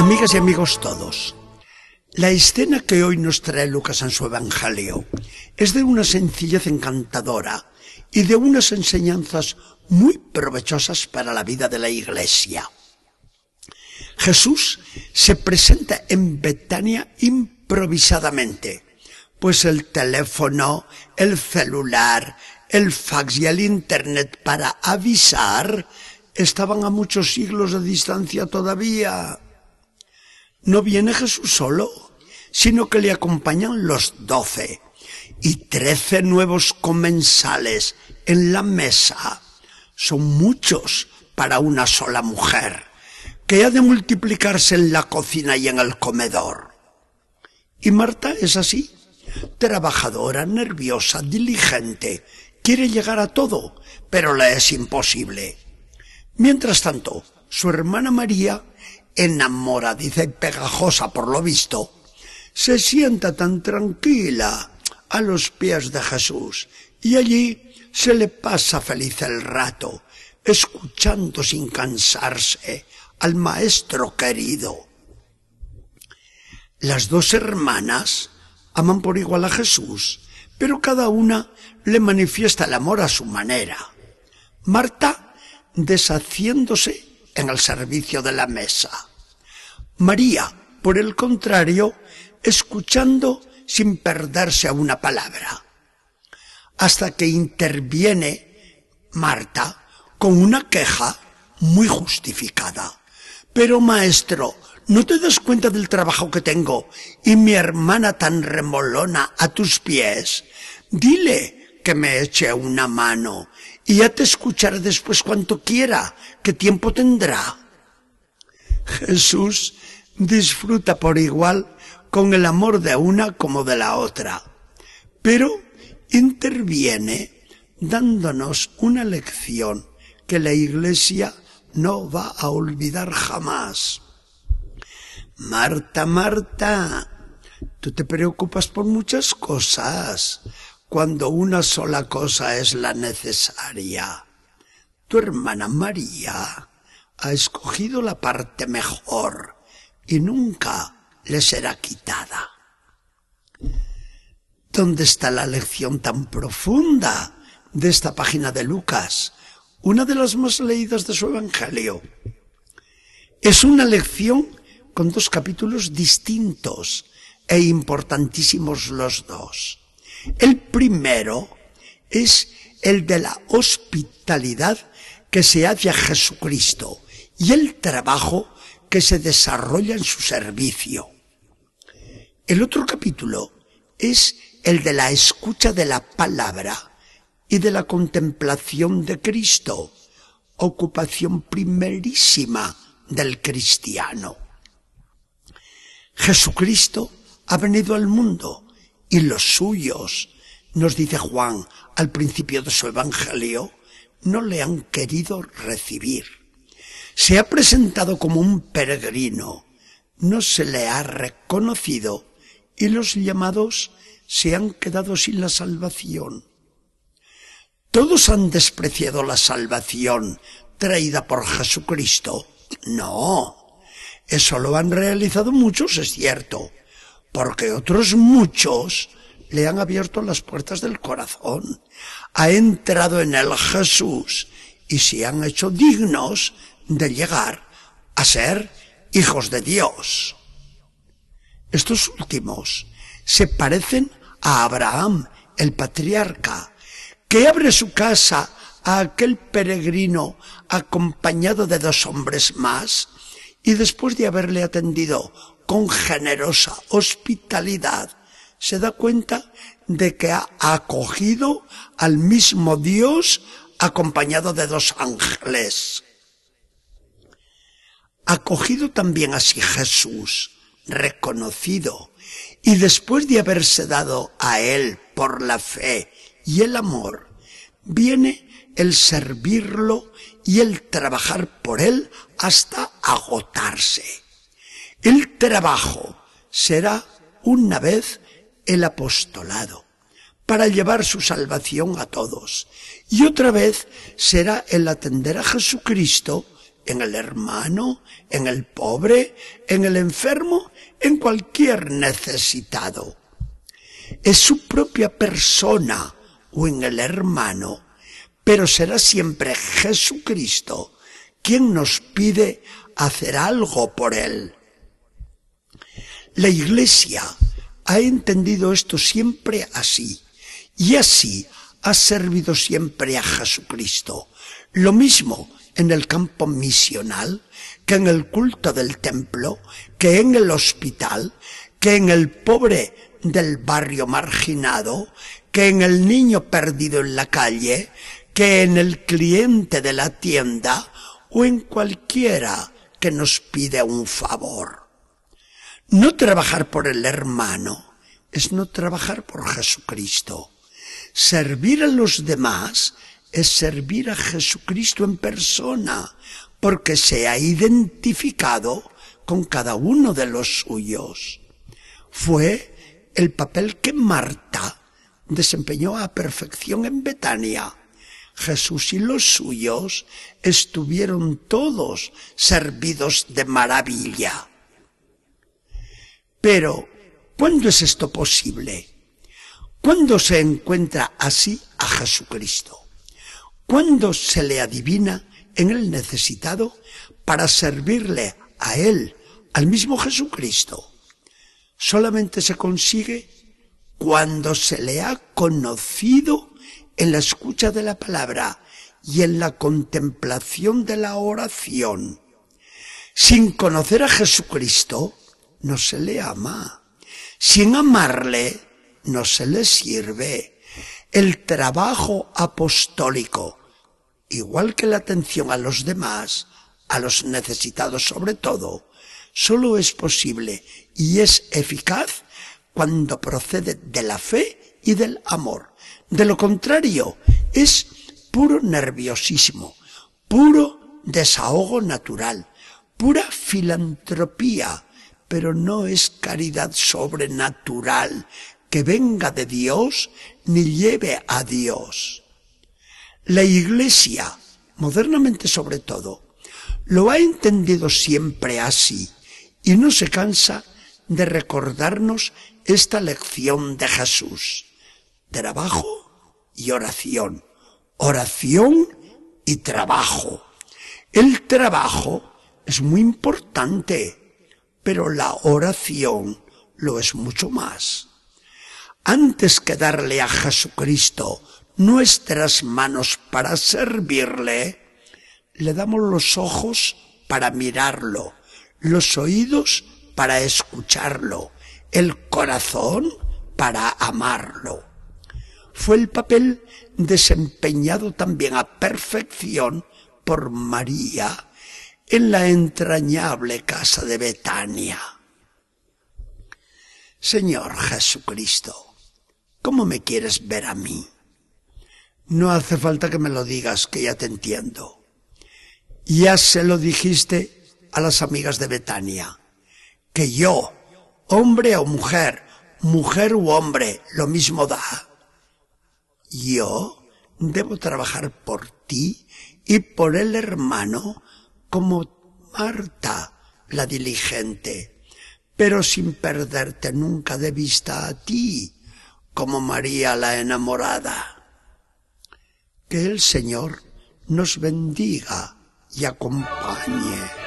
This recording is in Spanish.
Amigas y amigos todos, la escena que hoy nos trae Lucas en su Evangelio es de una sencillez encantadora y de unas enseñanzas muy provechosas para la vida de la Iglesia. Jesús se presenta en Betania improvisadamente, pues el teléfono, el celular, el fax y el Internet para avisar estaban a muchos siglos de distancia todavía. No viene Jesús solo, sino que le acompañan los doce y trece nuevos comensales en la mesa. Son muchos para una sola mujer, que ha de multiplicarse en la cocina y en el comedor. Y Marta es así, trabajadora, nerviosa, diligente, quiere llegar a todo, pero le es imposible. Mientras tanto, su hermana María, enamoradiza y pegajosa por lo visto, se sienta tan tranquila a los pies de Jesús y allí se le pasa feliz el rato, escuchando sin cansarse al Maestro querido. Las dos hermanas aman por igual a Jesús, pero cada una le manifiesta el amor a su manera. Marta deshaciéndose en el servicio de la mesa. María, por el contrario, escuchando sin perderse a una palabra. Hasta que interviene Marta con una queja muy justificada. Pero maestro, ¿no te das cuenta del trabajo que tengo y mi hermana tan remolona a tus pies? Dile que me eche una mano y ya te escucharé después cuanto quiera. ¿Qué tiempo tendrá? Jesús disfruta por igual con el amor de una como de la otra, pero interviene dándonos una lección que la Iglesia no va a olvidar jamás. Marta, Marta, tú te preocupas por muchas cosas cuando una sola cosa es la necesaria. Tu hermana María ha escogido la parte mejor y nunca le será quitada. ¿Dónde está la lección tan profunda de esta página de Lucas, una de las más leídas de su Evangelio? Es una lección con dos capítulos distintos e importantísimos los dos. El primero es el de la hospitalidad que se hace a Jesucristo y el trabajo que se desarrolla en su servicio. El otro capítulo es el de la escucha de la palabra y de la contemplación de Cristo, ocupación primerísima del cristiano. Jesucristo ha venido al mundo y los suyos, nos dice Juan al principio de su Evangelio, no le han querido recibir. Se ha presentado como un peregrino, no se le ha reconocido y los llamados se han quedado sin la salvación. Todos han despreciado la salvación traída por Jesucristo. No, eso lo han realizado muchos, es cierto, porque otros muchos le han abierto las puertas del corazón, ha entrado en él Jesús y se han hecho dignos de llegar a ser hijos de Dios. Estos últimos se parecen a Abraham, el patriarca, que abre su casa a aquel peregrino acompañado de dos hombres más, y después de haberle atendido con generosa hospitalidad, se da cuenta de que ha acogido al mismo Dios acompañado de dos ángeles. Acogido también así Jesús, reconocido, y después de haberse dado a Él por la fe y el amor, viene el servirlo y el trabajar por Él hasta agotarse. El trabajo será una vez el apostolado para llevar su salvación a todos y otra vez será el atender a Jesucristo en el hermano, en el pobre, en el enfermo, en cualquier necesitado. Es su propia persona o en el hermano, pero será siempre Jesucristo quien nos pide hacer algo por él. La Iglesia ha entendido esto siempre así y así ha servido siempre a Jesucristo. Lo mismo en el campo misional, que en el culto del templo, que en el hospital, que en el pobre del barrio marginado, que en el niño perdido en la calle, que en el cliente de la tienda o en cualquiera que nos pide un favor. No trabajar por el hermano es no trabajar por Jesucristo. Servir a los demás es servir a Jesucristo en persona, porque se ha identificado con cada uno de los suyos. Fue el papel que Marta desempeñó a perfección en Betania. Jesús y los suyos estuvieron todos servidos de maravilla. Pero, ¿cuándo es esto posible? ¿Cuándo se encuentra así a Jesucristo? ¿Cuándo se le adivina en el necesitado para servirle a Él, al mismo Jesucristo? Solamente se consigue cuando se le ha conocido en la escucha de la palabra y en la contemplación de la oración. Sin conocer a Jesucristo, no se le ama. Sin amarle, no se le sirve. El trabajo apostólico, igual que la atención a los demás, a los necesitados sobre todo, solo es posible y es eficaz cuando procede de la fe y del amor. De lo contrario, es puro nerviosismo, puro desahogo natural, pura filantropía, pero no es caridad sobrenatural que venga de Dios ni lleve a Dios. La Iglesia, modernamente sobre todo, lo ha entendido siempre así y no se cansa de recordarnos esta lección de Jesús. Trabajo y oración. Oración y trabajo. El trabajo es muy importante pero la oración lo es mucho más. Antes que darle a Jesucristo nuestras manos para servirle, le damos los ojos para mirarlo, los oídos para escucharlo, el corazón para amarlo. Fue el papel desempeñado también a perfección por María en la entrañable casa de Betania. Señor Jesucristo, ¿cómo me quieres ver a mí? No hace falta que me lo digas, que ya te entiendo. Ya se lo dijiste a las amigas de Betania, que yo, hombre o mujer, mujer u hombre, lo mismo da. Yo debo trabajar por ti y por el hermano como Marta la diligente, pero sin perderte nunca de vista a ti, como María la enamorada. Que el Señor nos bendiga y acompañe.